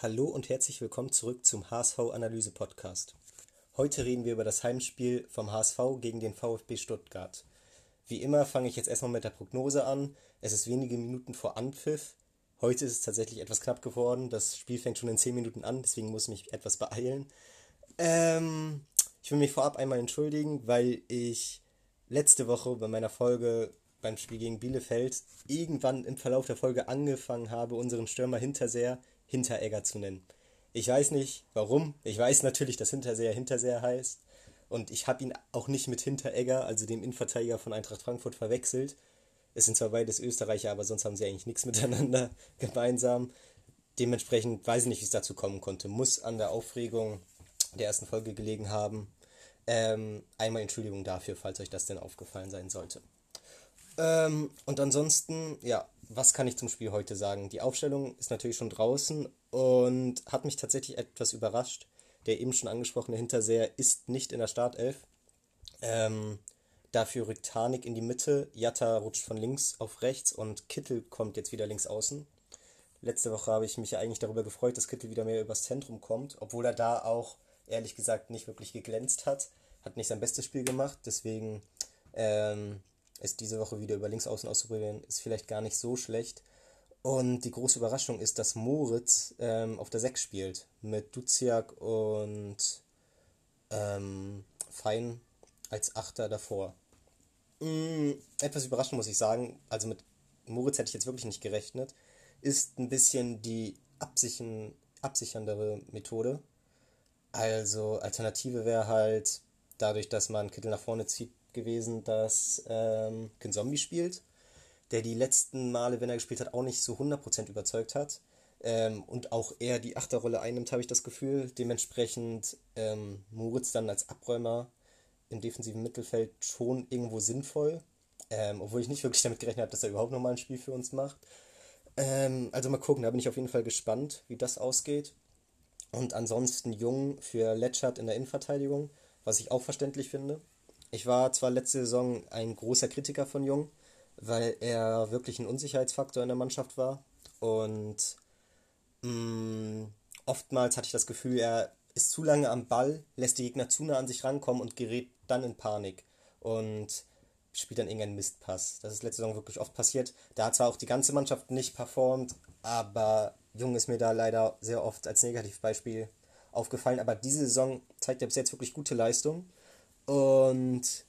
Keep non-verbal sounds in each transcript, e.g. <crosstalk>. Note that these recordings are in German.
Hallo und herzlich willkommen zurück zum HSV Analyse Podcast. Heute reden wir über das Heimspiel vom HSV gegen den VfB Stuttgart. Wie immer fange ich jetzt erstmal mit der Prognose an. Es ist wenige Minuten vor Anpfiff. Heute ist es tatsächlich etwas knapp geworden. Das Spiel fängt schon in 10 Minuten an, deswegen muss ich mich etwas beeilen. Ähm, ich will mich vorab einmal entschuldigen, weil ich letzte Woche bei meiner Folge beim Spiel gegen Bielefeld irgendwann im Verlauf der Folge angefangen habe, unseren Stürmer Hinterseher Hinteregger zu nennen. Ich weiß nicht warum. Ich weiß natürlich, dass Hinterseher Hinterseher heißt. Und ich habe ihn auch nicht mit Hinteregger, also dem Innenverteidiger von Eintracht Frankfurt, verwechselt. Es sind zwar beides Österreicher, aber sonst haben sie eigentlich nichts <laughs> miteinander gemeinsam. Dementsprechend weiß ich nicht, wie es dazu kommen konnte. Muss an der Aufregung der ersten Folge gelegen haben. Ähm, einmal Entschuldigung dafür, falls euch das denn aufgefallen sein sollte. Ähm, und ansonsten, ja, was kann ich zum Spiel heute sagen? Die Aufstellung ist natürlich schon draußen und hat mich tatsächlich etwas überrascht. Der eben schon angesprochene Hinterseher ist nicht in der Startelf. Ähm, dafür rückt Harnik in die Mitte, Jatta rutscht von links auf rechts und Kittel kommt jetzt wieder links außen. Letzte Woche habe ich mich ja eigentlich darüber gefreut, dass Kittel wieder mehr übers Zentrum kommt, obwohl er da auch ehrlich gesagt nicht wirklich geglänzt hat. Hat nicht sein bestes Spiel gemacht, deswegen ähm, es diese Woche wieder über Linksaußen auszuprobieren, ist vielleicht gar nicht so schlecht. Und die große Überraschung ist, dass Moritz ähm, auf der 6 spielt. Mit Duziak und ähm, Fein als Achter davor. Mm, etwas überraschend muss ich sagen. Also mit Moritz hätte ich jetzt wirklich nicht gerechnet. Ist ein bisschen die absichern, absicherndere Methode. Also Alternative wäre halt, dadurch, dass man Kittel nach vorne zieht, gewesen, dass ähm, Zombie spielt, der die letzten Male, wenn er gespielt hat, auch nicht so 100% überzeugt hat. Ähm, und auch eher die Achterrolle einnimmt, habe ich das Gefühl. Dementsprechend ähm, Moritz dann als Abräumer im defensiven Mittelfeld schon irgendwo sinnvoll. Ähm, obwohl ich nicht wirklich damit gerechnet habe, dass er überhaupt nochmal ein Spiel für uns macht. Ähm, also mal gucken, da bin ich auf jeden Fall gespannt, wie das ausgeht. Und ansonsten Jung für Letschert in der Innenverteidigung, was ich auch verständlich finde. Ich war zwar letzte Saison ein großer Kritiker von Jung, weil er wirklich ein Unsicherheitsfaktor in der Mannschaft war. Und mh, mm, oftmals hatte ich das Gefühl, er ist zu lange am Ball, lässt die Gegner zu nah an sich rankommen und gerät dann in Panik. Und spielt dann irgendeinen Mistpass. Das ist letzte Saison wirklich oft passiert. Da hat zwar auch die ganze Mannschaft nicht performt, aber Jung ist mir da leider sehr oft als Negativbeispiel aufgefallen. Aber diese Saison zeigt er bis jetzt wirklich gute Leistung. Und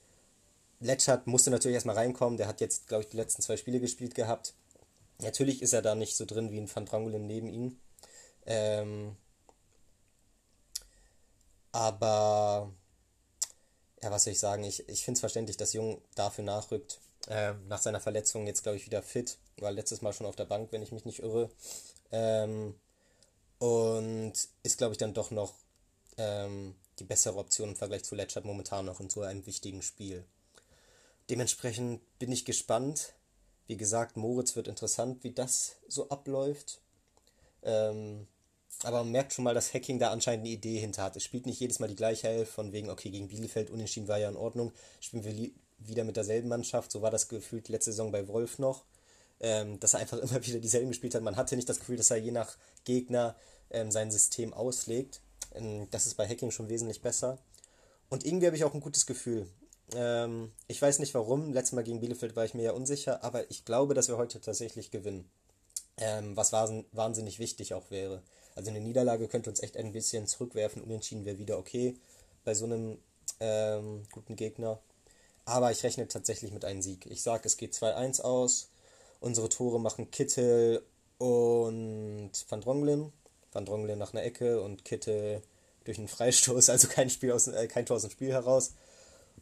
Letschert musste natürlich erstmal reinkommen. Der hat jetzt, glaube ich, die letzten zwei Spiele gespielt gehabt. Natürlich ist er da nicht so drin wie ein Van Drangelen neben ihm. Ähm, aber, ja, was soll ich sagen? Ich, ich finde es verständlich, dass Jung dafür nachrückt. Ähm, nach seiner Verletzung jetzt, glaube ich, wieder fit. War letztes Mal schon auf der Bank, wenn ich mich nicht irre. Ähm, und ist, glaube ich, dann doch noch ähm, die bessere Option im Vergleich zu Letschert momentan noch in so einem wichtigen Spiel. Dementsprechend bin ich gespannt. Wie gesagt, Moritz wird interessant, wie das so abläuft. Ähm, aber man merkt schon mal, dass Hacking da anscheinend eine Idee hinter hat. Es spielt nicht jedes Mal die gleiche Elf, von wegen, okay, gegen Bielefeld unentschieden war ja in Ordnung. Spielen wir wieder mit derselben Mannschaft. So war das gefühlt letzte Saison bei Wolf noch. Ähm, dass er einfach <laughs> immer wieder dieselben gespielt hat. Man hatte nicht das Gefühl, dass er je nach Gegner ähm, sein System auslegt. Ähm, das ist bei Hacking schon wesentlich besser. Und irgendwie habe ich auch ein gutes Gefühl. Ähm, ich weiß nicht warum. Letztes Mal gegen Bielefeld war ich mir ja unsicher, aber ich glaube, dass wir heute tatsächlich gewinnen. Ähm, was wahnsinnig wichtig auch wäre. Also eine Niederlage könnte uns echt ein bisschen zurückwerfen. Unentschieden wäre wieder okay bei so einem ähm, guten Gegner. Aber ich rechne tatsächlich mit einem Sieg. Ich sage, es geht 2-1 aus. Unsere Tore machen Kittel und Van Dronglen. Van Dronglen nach einer Ecke und Kittel durch einen Freistoß, also kein, Spiel aus, äh, kein Tor aus dem Spiel heraus.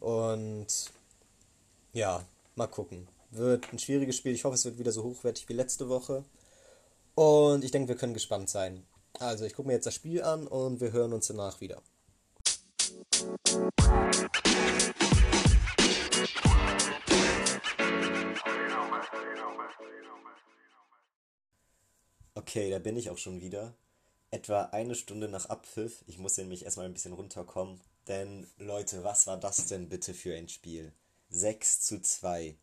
Und ja, mal gucken. Wird ein schwieriges Spiel. Ich hoffe, es wird wieder so hochwertig wie letzte Woche. Und ich denke, wir können gespannt sein. Also, ich gucke mir jetzt das Spiel an und wir hören uns danach wieder. Okay, da bin ich auch schon wieder etwa eine Stunde nach Abpfiff. Ich muss nämlich erstmal ein bisschen runterkommen. Denn, Leute, was war das denn bitte für ein Spiel? 6 zu 2.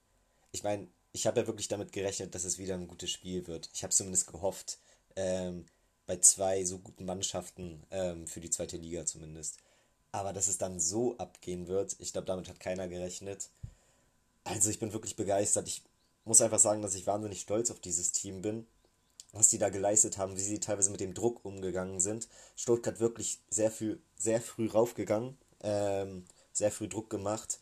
Ich meine, ich habe ja wirklich damit gerechnet, dass es wieder ein gutes Spiel wird. Ich habe zumindest gehofft. Ähm, bei zwei so guten Mannschaften ähm, für die zweite Liga zumindest. Aber dass es dann so abgehen wird, ich glaube, damit hat keiner gerechnet. Also ich bin wirklich begeistert. Ich muss einfach sagen, dass ich wahnsinnig stolz auf dieses Team bin, was die da geleistet haben, wie sie teilweise mit dem Druck umgegangen sind. Stuttgart wirklich sehr, viel, sehr früh raufgegangen, ähm, sehr früh Druck gemacht,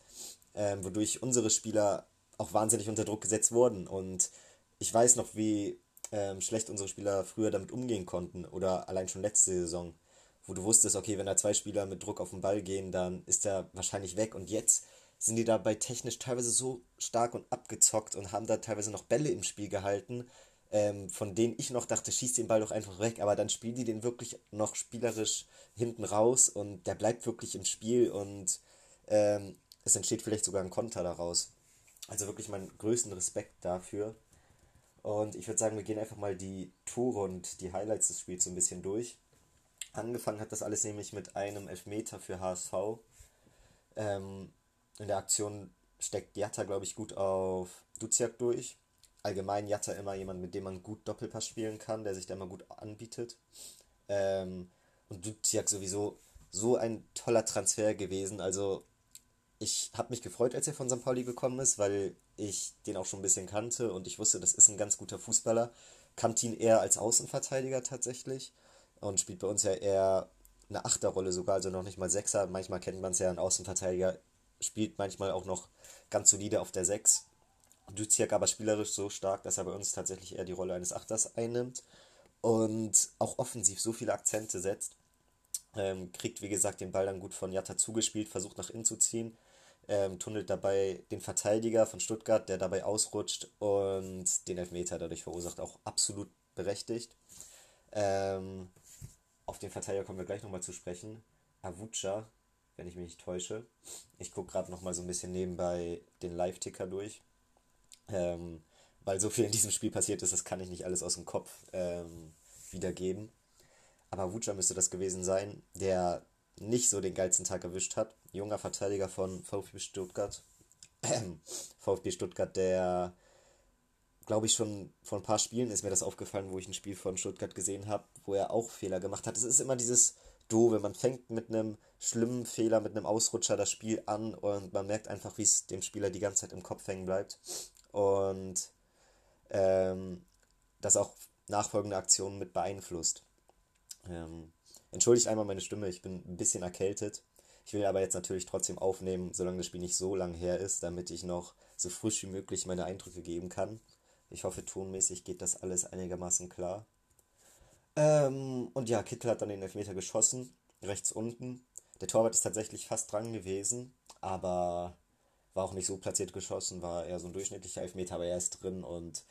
ähm, wodurch unsere Spieler auch wahnsinnig unter Druck gesetzt wurden. Und ich weiß noch, wie ähm, schlecht unsere Spieler früher damit umgehen konnten oder allein schon letzte Saison, wo du wusstest, okay, wenn da zwei Spieler mit Druck auf den Ball gehen, dann ist er wahrscheinlich weg. Und jetzt sind die dabei technisch teilweise so stark und abgezockt und haben da teilweise noch Bälle im Spiel gehalten, ähm, von denen ich noch dachte, schieß den Ball doch einfach weg, aber dann spielen die den wirklich noch spielerisch hinten raus und der bleibt wirklich im Spiel und ähm, es entsteht vielleicht sogar ein Konter daraus. Also wirklich meinen größten Respekt dafür. Und ich würde sagen, wir gehen einfach mal die Tore und die Highlights des Spiels so ein bisschen durch. Angefangen hat das alles nämlich mit einem Elfmeter für HSV. Ähm, in der Aktion steckt Jatta, glaube ich, gut auf Duziak durch. Allgemein Jatta immer jemand, mit dem man gut Doppelpass spielen kann, der sich da immer gut anbietet. Ähm, und Duziak sowieso so ein toller Transfer gewesen. Also ich habe mich gefreut, als er von St. Pauli gekommen ist, weil ich den auch schon ein bisschen kannte und ich wusste, das ist ein ganz guter Fußballer. Kannte ihn eher als Außenverteidiger tatsächlich und spielt bei uns ja eher eine Achterrolle sogar, also noch nicht mal Sechser. Manchmal kennt man es ja, ein Außenverteidiger spielt manchmal auch noch ganz solide auf der Sechs. Duziak aber spielerisch so stark, dass er bei uns tatsächlich eher die Rolle eines Achters einnimmt und auch offensiv so viele Akzente setzt. Ähm, kriegt, wie gesagt, den Ball dann gut von Jatta zugespielt, versucht nach innen zu ziehen, ähm, tunnelt dabei den Verteidiger von Stuttgart, der dabei ausrutscht und den Elfmeter dadurch verursacht, auch absolut berechtigt. Ähm, auf den Verteidiger kommen wir gleich nochmal zu sprechen. Avucha, wenn ich mich nicht täusche. Ich gucke gerade nochmal so ein bisschen nebenbei den Live-Ticker durch. Ähm, weil so viel in diesem Spiel passiert ist, das kann ich nicht alles aus dem Kopf ähm, wiedergeben. Aber Avucha müsste das gewesen sein, der nicht so den geilsten Tag erwischt hat. Junger Verteidiger von VfB Stuttgart. Ähm, VfB Stuttgart, der, glaube ich, schon vor ein paar Spielen ist mir das aufgefallen, wo ich ein Spiel von Stuttgart gesehen habe, wo er auch Fehler gemacht hat. Es ist immer dieses Doofe, man fängt mit einem schlimmen Fehler, mit einem Ausrutscher das Spiel an und man merkt einfach, wie es dem Spieler die ganze Zeit im Kopf hängen bleibt. Und ähm, das auch nachfolgende Aktionen mit beeinflusst. Ähm, Entschuldigt einmal meine Stimme, ich bin ein bisschen erkältet. Ich will aber jetzt natürlich trotzdem aufnehmen, solange das Spiel nicht so lang her ist, damit ich noch so frisch wie möglich meine Eindrücke geben kann. Ich hoffe, tonmäßig geht das alles einigermaßen klar. Ähm, und ja, Kittel hat dann den Elfmeter geschossen, rechts unten. Der Torwart ist tatsächlich fast dran gewesen, aber war auch nicht so platziert geschossen, war eher so ein durchschnittlicher Elfmeter, aber er ist drin und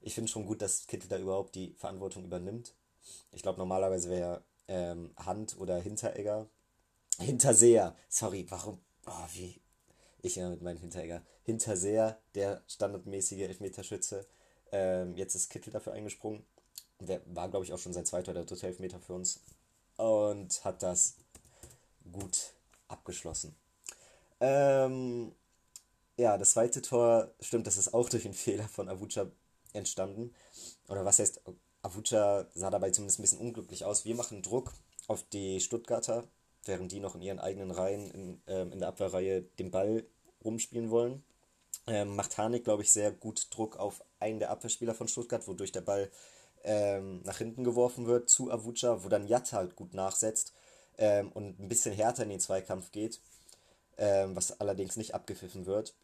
ich finde schon gut, dass Kittel da überhaupt die Verantwortung übernimmt. Ich glaube, normalerweise wäre ähm, Hand oder Hinteregger. Hinterseher, sorry, warum? Oh, wie? Ich ja mit meinem Hinteregger. Hinterseher, der standardmäßige Elfmeterschütze. Ähm, jetzt ist Kittel dafür eingesprungen. Der war, glaube ich, auch schon sein zweiter oder dritter Elfmeter für uns. Und hat das gut abgeschlossen. Ähm, ja, das zweite Tor, stimmt, das ist auch durch einen <laughs> Fehler von Avucha entstanden. Oder was heißt Avucha sah dabei zumindest ein bisschen unglücklich aus. Wir machen Druck auf die Stuttgarter, während die noch in ihren eigenen Reihen in, ähm, in der Abwehrreihe den Ball rumspielen wollen. Ähm, macht Harnik, glaube ich, sehr gut Druck auf einen der Abwehrspieler von Stuttgart, wodurch der Ball ähm, nach hinten geworfen wird zu Avucha, wo dann Jatta halt gut nachsetzt ähm, und ein bisschen härter in den Zweikampf geht, ähm, was allerdings nicht abgepfiffen wird.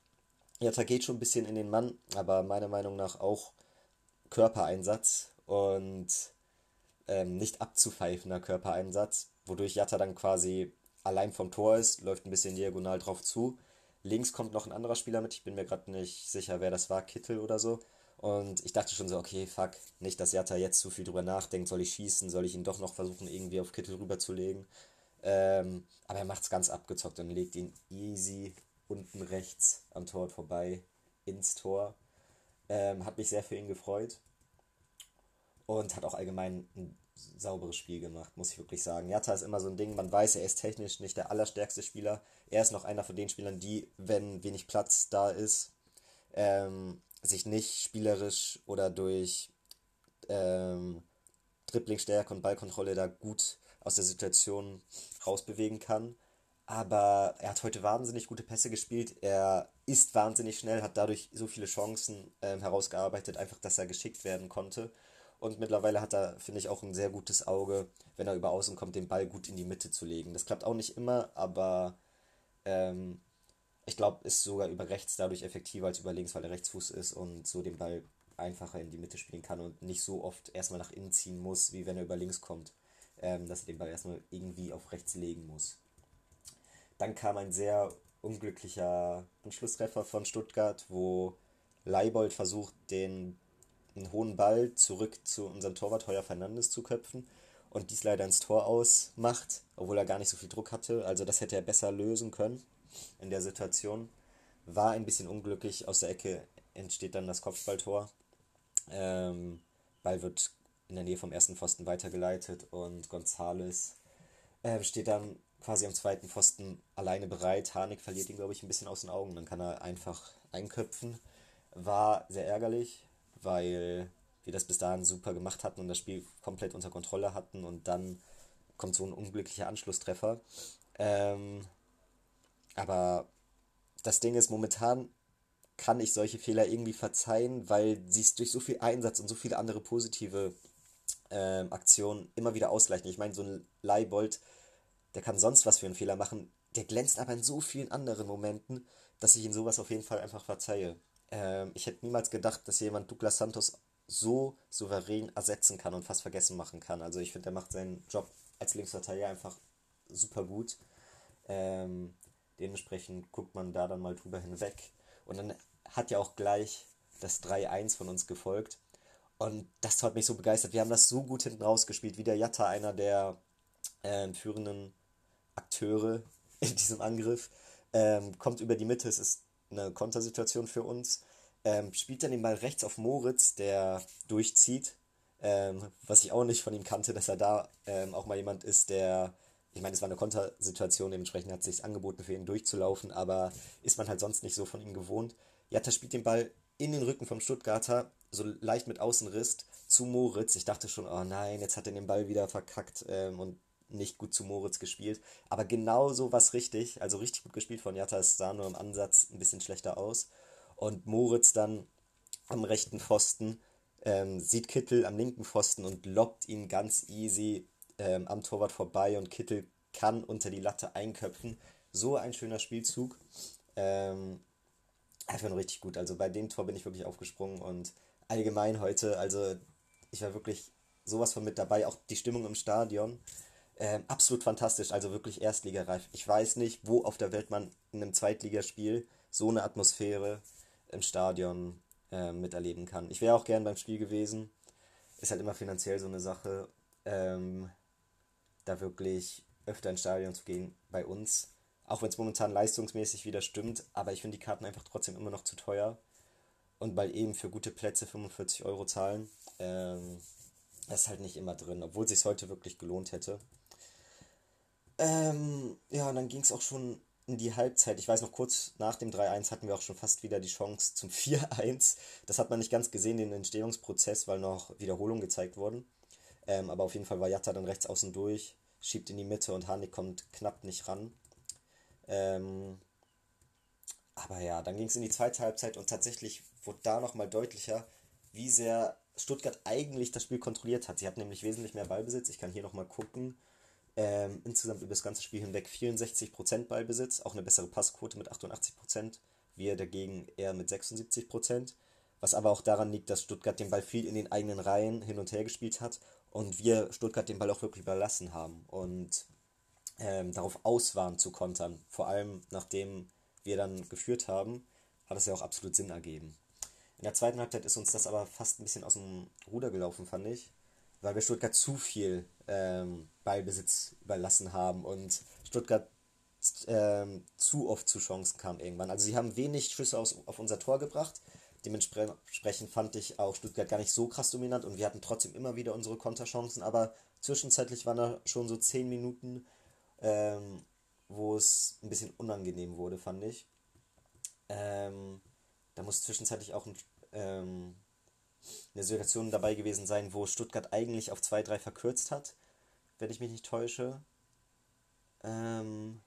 Jatta geht schon ein bisschen in den Mann, aber meiner Meinung nach auch Körpereinsatz und ähm, nicht abzupfeifender Körpereinsatz, wodurch Jatta dann quasi allein vom Tor ist, läuft ein bisschen diagonal drauf zu. Links kommt noch ein anderer Spieler mit, ich bin mir gerade nicht sicher, wer das war, Kittel oder so. Und ich dachte schon so, okay, fuck, nicht, dass Jatta jetzt zu viel drüber nachdenkt, soll ich schießen, soll ich ihn doch noch versuchen, irgendwie auf Kittel rüberzulegen. Ähm, aber er macht es ganz abgezockt und legt ihn easy unten rechts am Tor vorbei ins Tor. Ähm, hat mich sehr für ihn gefreut und hat auch allgemein ein sauberes Spiel gemacht, muss ich wirklich sagen. Jatta ist immer so ein Ding, man weiß, er ist technisch nicht der allerstärkste Spieler. Er ist noch einer von den Spielern, die, wenn wenig Platz da ist, ähm, sich nicht spielerisch oder durch ähm, Dribblingstärke und Ballkontrolle da gut aus der Situation rausbewegen kann. Aber er hat heute wahnsinnig gute Pässe gespielt. Er ist wahnsinnig schnell, hat dadurch so viele Chancen ähm, herausgearbeitet, einfach, dass er geschickt werden konnte. Und mittlerweile hat er, finde ich, auch ein sehr gutes Auge, wenn er über Außen kommt, den Ball gut in die Mitte zu legen. Das klappt auch nicht immer, aber ähm, ich glaube, ist sogar über rechts dadurch effektiver als über links, weil er Rechtsfuß ist und so den Ball einfacher in die Mitte spielen kann und nicht so oft erstmal nach innen ziehen muss, wie wenn er über links kommt, ähm, dass er den Ball erstmal irgendwie auf rechts legen muss. Dann kam ein sehr unglücklicher Anschlusstreffer von Stuttgart, wo Leibold versucht, den einen hohen Ball zurück zu unserem Torwart Heuer Fernandes zu köpfen und dies leider ins Tor ausmacht, obwohl er gar nicht so viel Druck hatte. Also das hätte er besser lösen können in der Situation. War ein bisschen unglücklich. Aus der Ecke entsteht dann das Kopfballtor. Ähm, Ball wird in der Nähe vom ersten Pfosten weitergeleitet und Gonzales äh, steht dann quasi am zweiten Pfosten alleine bereit. Harnik verliert ihn, glaube ich, ein bisschen aus den Augen. Dann kann er einfach einköpfen. War sehr ärgerlich, weil wir das bis dahin super gemacht hatten und das Spiel komplett unter Kontrolle hatten und dann kommt so ein unglücklicher Anschlusstreffer. Ähm, aber das Ding ist, momentan kann ich solche Fehler irgendwie verzeihen, weil sie es durch so viel Einsatz und so viele andere positive ähm, Aktionen immer wieder ausgleichen. Ich meine, so ein Leibold, der kann sonst was für einen Fehler machen, der glänzt aber in so vielen anderen Momenten, dass ich ihn sowas auf jeden Fall einfach verzeihe. Ähm, ich hätte niemals gedacht, dass jemand Douglas Santos so souverän ersetzen kann und fast vergessen machen kann. Also ich finde, er macht seinen Job als Linksverteidiger einfach super gut. Ähm, dementsprechend guckt man da dann mal drüber hinweg. Und dann hat ja auch gleich das 3-1 von uns gefolgt. Und das hat mich so begeistert. Wir haben das so gut hinten rausgespielt. Wie der Jatta, einer der äh, führenden Akteure <laughs> in diesem Angriff, ähm, kommt über die Mitte. Es ist eine Kontersituation für uns. Ähm, spielt dann den Ball rechts auf Moritz, der durchzieht. Ähm, was ich auch nicht von ihm kannte, dass er da ähm, auch mal jemand ist, der, ich meine, es war eine Kontersituation, dementsprechend hat es sich angeboten, für ihn durchzulaufen, aber ist man halt sonst nicht so von ihm gewohnt. Jatta spielt den Ball in den Rücken vom Stuttgarter, so leicht mit Außenriss zu Moritz. Ich dachte schon, oh nein, jetzt hat er den Ball wieder verkackt ähm, und nicht gut zu Moritz gespielt. Aber genau so was richtig, also richtig gut gespielt von Jatta. Es sah nur im Ansatz ein bisschen schlechter aus und Moritz dann am rechten Pfosten ähm, sieht Kittel am linken Pfosten und lobt ihn ganz easy ähm, am Torwart vorbei und Kittel kann unter die Latte einköpfen. So ein schöner Spielzug. Ähm, einfach nur richtig gut. Also bei dem Tor bin ich wirklich aufgesprungen und allgemein heute, also ich war wirklich sowas von mit dabei. Auch die Stimmung im Stadion. Ähm, absolut fantastisch, also wirklich erstligareif. Ich weiß nicht, wo auf der Welt man in einem Zweitligaspiel so eine Atmosphäre im Stadion äh, miterleben kann. Ich wäre auch gern beim Spiel gewesen. Ist halt immer finanziell so eine Sache, ähm, da wirklich öfter ins Stadion zu gehen bei uns. Auch wenn es momentan leistungsmäßig wieder stimmt, aber ich finde die Karten einfach trotzdem immer noch zu teuer. Und weil eben für gute Plätze 45 Euro zahlen, ähm, das ist halt nicht immer drin, obwohl es sich heute wirklich gelohnt hätte. Ähm, ja, und dann ging es auch schon in die Halbzeit. Ich weiß noch, kurz nach dem 3-1 hatten wir auch schon fast wieder die Chance zum 4-1. Das hat man nicht ganz gesehen, den Entstehungsprozess, weil noch Wiederholungen gezeigt wurden. Ähm, aber auf jeden Fall war Jatta dann rechts außen durch, schiebt in die Mitte und Harnik kommt knapp nicht ran. Ähm, aber ja, dann ging es in die zweite Halbzeit und tatsächlich wurde da nochmal deutlicher, wie sehr Stuttgart eigentlich das Spiel kontrolliert hat. Sie hatten nämlich wesentlich mehr Ballbesitz. Ich kann hier nochmal gucken. Ähm, insgesamt über das ganze Spiel hinweg 64% Ballbesitz, auch eine bessere Passquote mit 88%, wir dagegen eher mit 76%. Was aber auch daran liegt, dass Stuttgart den Ball viel in den eigenen Reihen hin und her gespielt hat und wir Stuttgart den Ball auch wirklich überlassen haben und ähm, darauf aus waren zu kontern. Vor allem nachdem wir dann geführt haben, hat es ja auch absolut Sinn ergeben. In der zweiten Halbzeit ist uns das aber fast ein bisschen aus dem Ruder gelaufen, fand ich weil wir Stuttgart zu viel ähm, Ballbesitz überlassen haben und Stuttgart ähm, zu oft zu Chancen kam irgendwann. Also sie haben wenig Schüsse aus, auf unser Tor gebracht. Dementsprechend fand ich auch Stuttgart gar nicht so krass dominant und wir hatten trotzdem immer wieder unsere Konterchancen, aber zwischenzeitlich waren da schon so 10 Minuten, ähm, wo es ein bisschen unangenehm wurde, fand ich. Ähm, da muss zwischenzeitlich auch ein, ähm, eine Situation dabei gewesen sein, wo Stuttgart eigentlich auf 2-3 verkürzt hat, wenn ich mich nicht täusche. Ähm,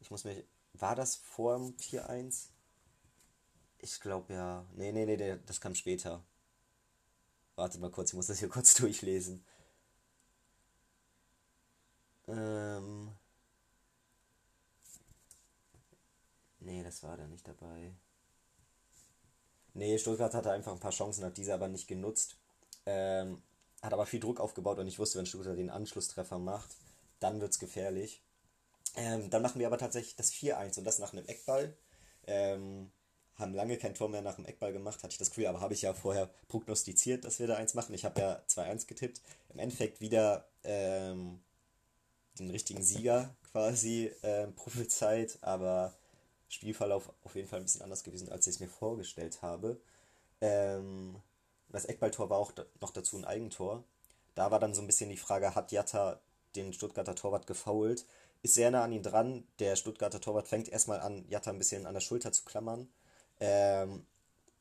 ich muss mich. War das vor dem 4-1? Ich glaube ja. Nee, nee, nee, das kam später. Warte mal kurz, ich muss das hier <laughs> kurz durchlesen. Ähm. Nee, das war da nicht dabei. Nee, Stuttgart hatte einfach ein paar Chancen, hat diese aber nicht genutzt. Ähm, hat aber viel Druck aufgebaut und ich wusste, wenn Stuttgart den Anschlusstreffer macht, dann wird es gefährlich. Ähm, dann machen wir aber tatsächlich das 4-1 und das nach einem Eckball. Ähm, haben lange kein Tor mehr nach dem Eckball gemacht, hatte ich das Gefühl, aber habe ich ja vorher prognostiziert, dass wir da eins machen. Ich habe ja 2-1 getippt. Im Endeffekt wieder ähm, den richtigen Sieger quasi äh, prophezeit, aber Spielverlauf auf jeden Fall ein bisschen anders gewesen, als ich es mir vorgestellt habe. Ähm, das Eckballtor war auch noch dazu ein Eigentor. Da war dann so ein bisschen die Frage, hat Jatta den Stuttgarter Torwart gefoult? Ist sehr nah an ihn dran. Der Stuttgarter Torwart fängt erstmal an, Jatta ein bisschen an der Schulter zu klammern. Ähm,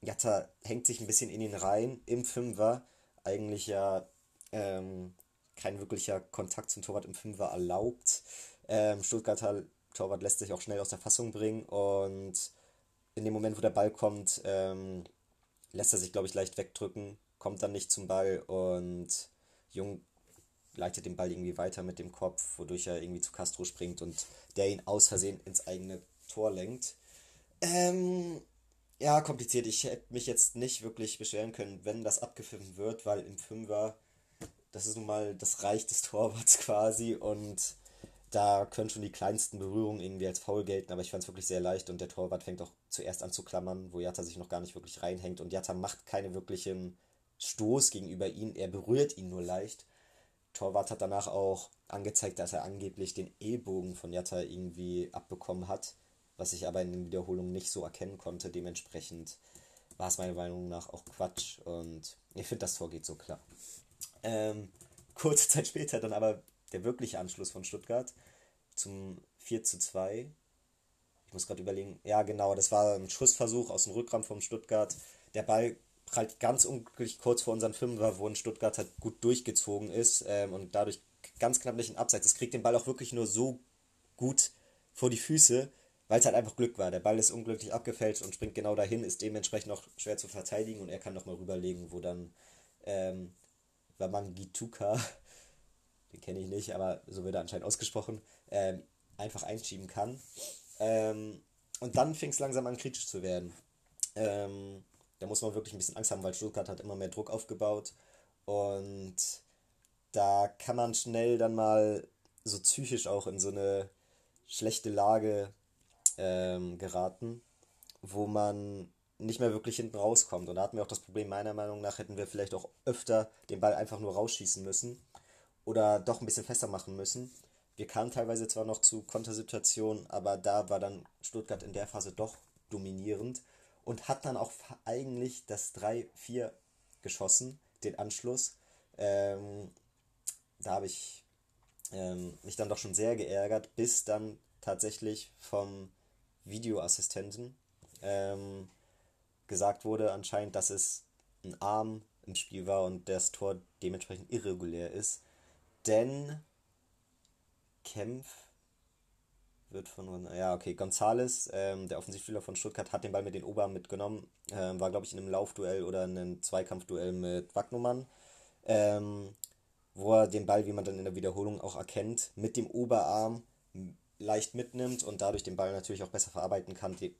Jatta hängt sich ein bisschen in ihn rein im Fünfer. Eigentlich ja ähm, kein wirklicher Kontakt zum Torwart im Fünfer erlaubt. Ähm, Stuttgarter Torwart lässt sich auch schnell aus der Fassung bringen und in dem Moment, wo der Ball kommt, ähm, lässt er sich, glaube ich, leicht wegdrücken, kommt dann nicht zum Ball und Jung leitet den Ball irgendwie weiter mit dem Kopf, wodurch er irgendwie zu Castro springt und der ihn aus Versehen ins eigene Tor lenkt. Ähm, ja, kompliziert. Ich hätte mich jetzt nicht wirklich beschweren können, wenn das abgepfiffen wird, weil im Fünfer, das ist nun mal das Reich des Torwarts <laughs> quasi und da können schon die kleinsten Berührungen irgendwie als faul gelten, aber ich fand es wirklich sehr leicht und der Torwart fängt auch zuerst an zu klammern, wo Jatta sich noch gar nicht wirklich reinhängt und Jatta macht keine wirklichen Stoß gegenüber ihm, er berührt ihn nur leicht. Torwart hat danach auch angezeigt, dass er angeblich den Ellbogen von Jatta irgendwie abbekommen hat, was ich aber in den Wiederholungen nicht so erkennen konnte. Dementsprechend war es meiner Meinung nach auch Quatsch und ich finde, das Tor geht so klar. Ähm, kurze Zeit später dann aber der wirkliche Anschluss von Stuttgart zum 4 zu 2. Ich muss gerade überlegen, ja genau, das war ein Schussversuch aus dem Rückraum von Stuttgart. Der Ball prallt ganz unglücklich kurz vor unseren Fünfer, wo ein Stuttgart halt gut durchgezogen ist ähm, und dadurch ganz knapp nicht in Abseits. Es kriegt den Ball auch wirklich nur so gut vor die Füße, weil es halt einfach Glück war. Der Ball ist unglücklich abgefälscht und springt genau dahin, ist dementsprechend auch schwer zu verteidigen und er kann nochmal rüberlegen, wo dann ähm, Wamangituka den kenne ich nicht, aber so wird er anscheinend ausgesprochen, ähm, einfach einschieben kann. Ähm, und dann fing es langsam an kritisch zu werden. Ähm, da muss man wirklich ein bisschen Angst haben, weil Stuttgart hat immer mehr Druck aufgebaut und da kann man schnell dann mal so psychisch auch in so eine schlechte Lage ähm, geraten, wo man nicht mehr wirklich hinten rauskommt. Und da hatten wir auch das Problem, meiner Meinung nach, hätten wir vielleicht auch öfter den Ball einfach nur rausschießen müssen oder doch ein bisschen fester machen müssen. Wir kamen teilweise zwar noch zu Kontersituationen, aber da war dann Stuttgart in der Phase doch dominierend und hat dann auch eigentlich das 3-4 geschossen, den Anschluss. Ähm, da habe ich ähm, mich dann doch schon sehr geärgert, bis dann tatsächlich vom Videoassistenten ähm, gesagt wurde anscheinend, dass es ein Arm im Spiel war und das Tor dementsprechend irregulär ist. Denn Kempf wird von. Ja, okay. Gonzales, ähm, der Offensivspieler von Stuttgart, hat den Ball mit den Oberarm mitgenommen. Ähm, war, glaube ich, in einem Laufduell oder einem Zweikampfduell mit Wagnumann. Ähm, wo er den Ball, wie man dann in der Wiederholung auch erkennt, mit dem Oberarm leicht mitnimmt und dadurch den Ball natürlich auch besser verarbeiten kann. De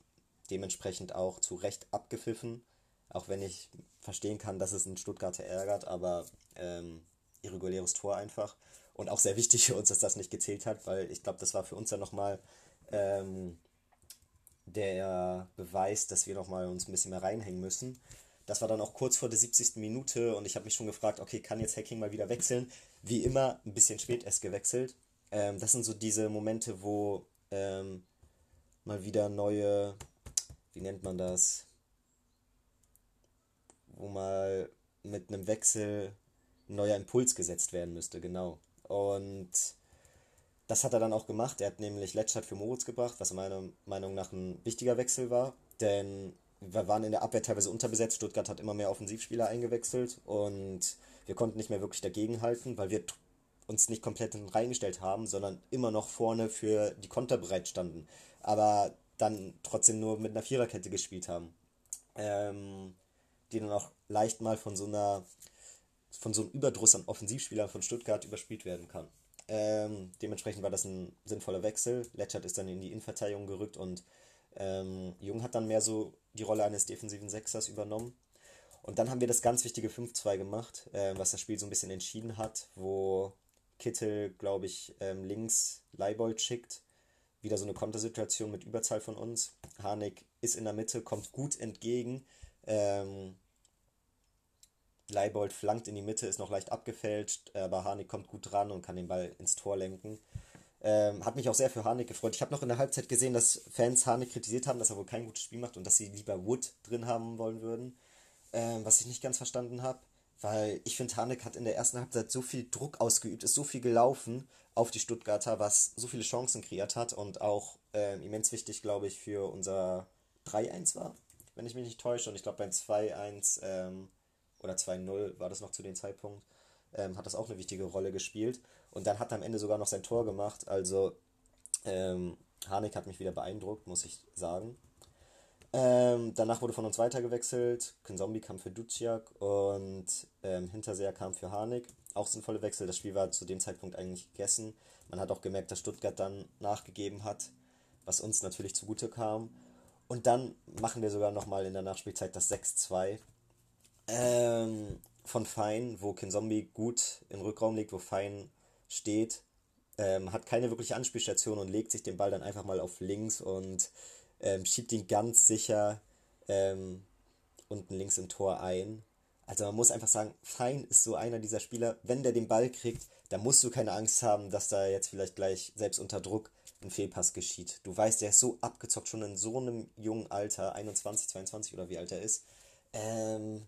dementsprechend auch zu Recht abgepfiffen. Auch wenn ich verstehen kann, dass es einen Stuttgarter ärgert, aber ähm, irreguläres Tor einfach. Und auch sehr wichtig für uns, dass das nicht gezählt hat, weil ich glaube, das war für uns dann nochmal ähm, der Beweis, dass wir nochmal uns ein bisschen mehr reinhängen müssen. Das war dann auch kurz vor der 70. Minute und ich habe mich schon gefragt, okay, kann jetzt Hacking mal wieder wechseln? Wie immer, ein bisschen spät erst gewechselt. Ähm, das sind so diese Momente, wo ähm, mal wieder neue, wie nennt man das? Wo mal mit einem Wechsel neuer Impuls gesetzt werden müsste, genau. Und das hat er dann auch gemacht. Er hat nämlich Letschert für Moritz gebracht, was meiner Meinung nach ein wichtiger Wechsel war. Denn wir waren in der Abwehr teilweise unterbesetzt. Stuttgart hat immer mehr Offensivspieler eingewechselt und wir konnten nicht mehr wirklich dagegenhalten, weil wir uns nicht komplett reingestellt haben, sondern immer noch vorne für die Konter bereit standen. Aber dann trotzdem nur mit einer Viererkette gespielt haben. Ähm, die dann auch leicht mal von so einer von so einem Überdruss an Offensivspielern von Stuttgart überspielt werden kann. Ähm, dementsprechend war das ein sinnvoller Wechsel. Letschert ist dann in die Innenverteidigung gerückt und ähm, Jung hat dann mehr so die Rolle eines defensiven Sechsers übernommen. Und dann haben wir das ganz wichtige 5-2 gemacht, äh, was das Spiel so ein bisschen entschieden hat, wo Kittel, glaube ich, ähm, links Leibold schickt. Wieder so eine Kontersituation mit Überzahl von uns. Harnik ist in der Mitte, kommt gut entgegen. Ähm, Leibold flankt in die Mitte, ist noch leicht abgefälscht, aber Harnik kommt gut dran und kann den Ball ins Tor lenken. Ähm, hat mich auch sehr für Harnik gefreut. Ich habe noch in der Halbzeit gesehen, dass Fans Harnik kritisiert haben, dass er wohl kein gutes Spiel macht und dass sie lieber Wood drin haben wollen würden. Ähm, was ich nicht ganz verstanden habe, weil ich finde, Harnik hat in der ersten Halbzeit so viel Druck ausgeübt, ist so viel gelaufen auf die Stuttgarter, was so viele Chancen kreiert hat und auch ähm, immens wichtig, glaube ich, für unser 3-1 war, wenn ich mich nicht täusche. Und ich glaube, beim 2-1 ähm, oder 2-0 war das noch zu dem Zeitpunkt, ähm, hat das auch eine wichtige Rolle gespielt. Und dann hat er am Ende sogar noch sein Tor gemacht. Also ähm, Harnik hat mich wieder beeindruckt, muss ich sagen. Ähm, danach wurde von uns weitergewechselt. Kenzombi kam für Duciak und ähm, Hinterseher kam für Harnik. Auch sinnvolle Wechsel. Das Spiel war zu dem Zeitpunkt eigentlich gegessen. Man hat auch gemerkt, dass Stuttgart dann nachgegeben hat, was uns natürlich zugute kam. Und dann machen wir sogar nochmal in der Nachspielzeit das 6-2. Ähm, von Fein, wo Kinzombie gut im Rückraum liegt, wo Fein steht, ähm, hat keine wirkliche Anspielstation und legt sich den Ball dann einfach mal auf links und ähm, schiebt ihn ganz sicher ähm, unten links im Tor ein. Also man muss einfach sagen, Fein ist so einer dieser Spieler, wenn der den Ball kriegt, da musst du keine Angst haben, dass da jetzt vielleicht gleich selbst unter Druck ein Fehlpass geschieht. Du weißt, der ist so abgezockt, schon in so einem jungen Alter, 21, 22 oder wie alt er ist. Ähm,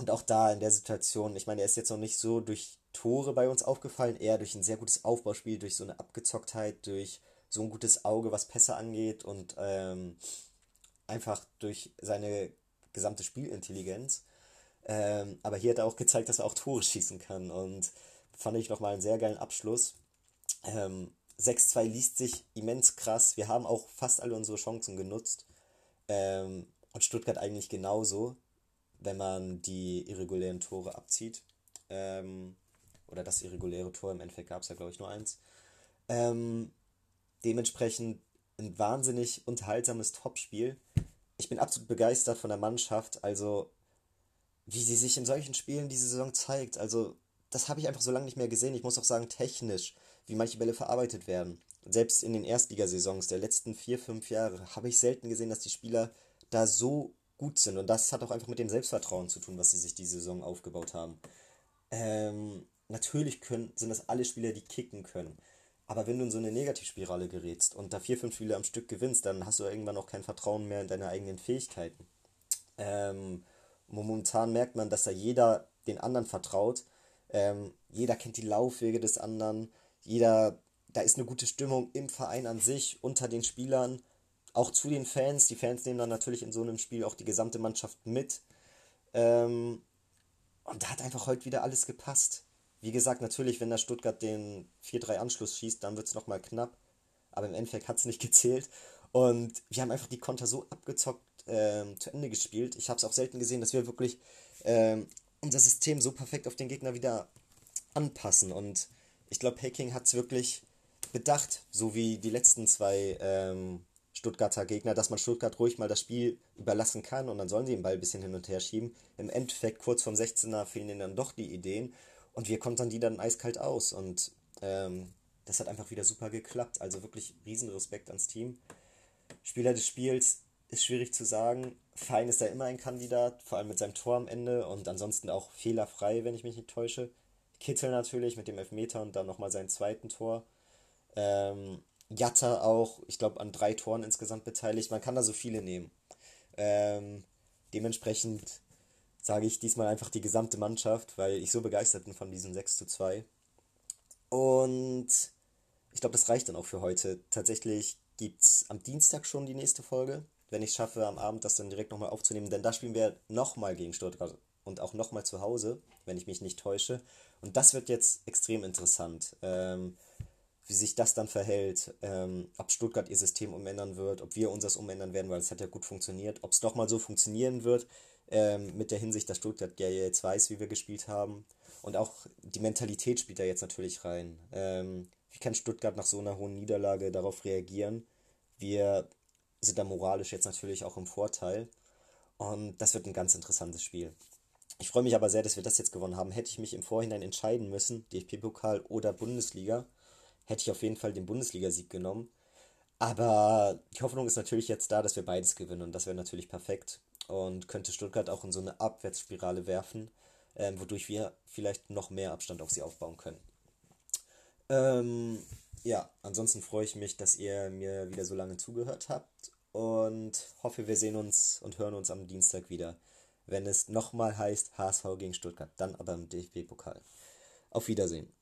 und auch da in der Situation, ich meine, er ist jetzt noch nicht so durch Tore bei uns aufgefallen, eher durch ein sehr gutes Aufbauspiel, durch so eine Abgezocktheit, durch so ein gutes Auge, was Pässe angeht und ähm, einfach durch seine gesamte Spielintelligenz. Ähm, aber hier hat er auch gezeigt, dass er auch Tore schießen kann und fand ich nochmal einen sehr geilen Abschluss. Ähm, 6-2 liest sich immens krass. Wir haben auch fast alle unsere Chancen genutzt. Ähm, und Stuttgart eigentlich genauso, wenn man die irregulären Tore abzieht. Ähm, oder das irreguläre Tor, im Endeffekt gab es ja, glaube ich, nur eins. Ähm, dementsprechend ein wahnsinnig unterhaltsames Topspiel. Ich bin absolut begeistert von der Mannschaft, also wie sie sich in solchen Spielen diese Saison zeigt. Also, das habe ich einfach so lange nicht mehr gesehen. Ich muss auch sagen, technisch, wie manche Bälle verarbeitet werden. Selbst in den Erstligasaisons der letzten vier, fünf Jahre habe ich selten gesehen, dass die Spieler da so gut sind. Und das hat auch einfach mit dem Selbstvertrauen zu tun, was sie sich diese Saison aufgebaut haben. Ähm, natürlich können, sind das alle Spieler, die kicken können. Aber wenn du in so eine Negativspirale gerätst und da vier, fünf Spiele am Stück gewinnst, dann hast du irgendwann auch kein Vertrauen mehr in deine eigenen Fähigkeiten. Ähm, momentan merkt man, dass da jeder den anderen vertraut. Ähm, jeder kennt die Laufwege des anderen. Jeder, da ist eine gute Stimmung im Verein an sich, unter den Spielern, auch zu den Fans. Die Fans nehmen dann natürlich in so einem Spiel auch die gesamte Mannschaft mit. Ähm, und da hat einfach heute wieder alles gepasst. Wie gesagt, natürlich, wenn der Stuttgart den 4-3-Anschluss schießt, dann wird es nochmal knapp. Aber im Endeffekt hat es nicht <laughs> gezählt. Und wir haben einfach die Konter so abgezockt ähm, zu Ende gespielt. Ich habe es auch selten gesehen, dass wir wirklich ähm, unser System so perfekt auf den Gegner wieder anpassen. Und ich glaube, Peking hat es wirklich bedacht, so wie die letzten zwei ähm, Stuttgarter Gegner, dass man Stuttgart ruhig mal das Spiel überlassen kann und dann sollen sie den Ball ein bisschen hin und her schieben. Im Endeffekt, kurz vom 16er, fehlen ihnen dann doch die Ideen und wir kontern die dann eiskalt aus. Und ähm, das hat einfach wieder super geklappt. Also wirklich riesen Respekt ans Team. Spieler des Spiels ist schwierig zu sagen. Fein ist da immer ein Kandidat, vor allem mit seinem Tor am Ende und ansonsten auch fehlerfrei, wenn ich mich nicht täusche. Kittel natürlich mit dem Elfmeter und dann nochmal seinen zweiten Tor. Ähm, Jatta auch, ich glaube, an drei Toren insgesamt beteiligt. Man kann da so viele nehmen. Ähm, dementsprechend sage ich diesmal einfach die gesamte Mannschaft, weil ich so begeistert bin von diesem 6 zu 2. Und ich glaube, das reicht dann auch für heute. Tatsächlich gibt es am Dienstag schon die nächste Folge. wenn ich schaffe, am Abend das dann direkt nochmal aufzunehmen, denn da spielen wir nochmal gegen Stuttgart und auch nochmal zu Hause, wenn ich mich nicht täusche. Und das wird jetzt extrem interessant, ähm, wie sich das dann verhält, ähm, ob Stuttgart ihr System umändern wird, ob wir unseres umändern werden, weil es hat ja gut funktioniert, ob es nochmal so funktionieren wird, ähm, mit der Hinsicht, dass Stuttgart ja jetzt weiß, wie wir gespielt haben. Und auch die Mentalität spielt da jetzt natürlich rein. Ähm, wie kann Stuttgart nach so einer hohen Niederlage darauf reagieren? Wir sind da moralisch jetzt natürlich auch im Vorteil. Und das wird ein ganz interessantes Spiel. Ich freue mich aber sehr, dass wir das jetzt gewonnen haben. Hätte ich mich im Vorhinein entscheiden müssen, DFB-Pokal oder Bundesliga, hätte ich auf jeden Fall den Bundesligasieg genommen. Aber die Hoffnung ist natürlich jetzt da, dass wir beides gewinnen und das wäre natürlich perfekt und könnte Stuttgart auch in so eine Abwärtsspirale werfen, ähm, wodurch wir vielleicht noch mehr Abstand auf sie aufbauen können. Ähm, ja, ansonsten freue ich mich, dass ihr mir wieder so lange zugehört habt und hoffe, wir sehen uns und hören uns am Dienstag wieder wenn es nochmal heißt HSV gegen Stuttgart, dann aber im DFB-Pokal. Auf Wiedersehen.